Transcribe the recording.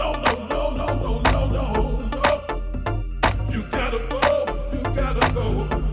You gotta go, you gotta go.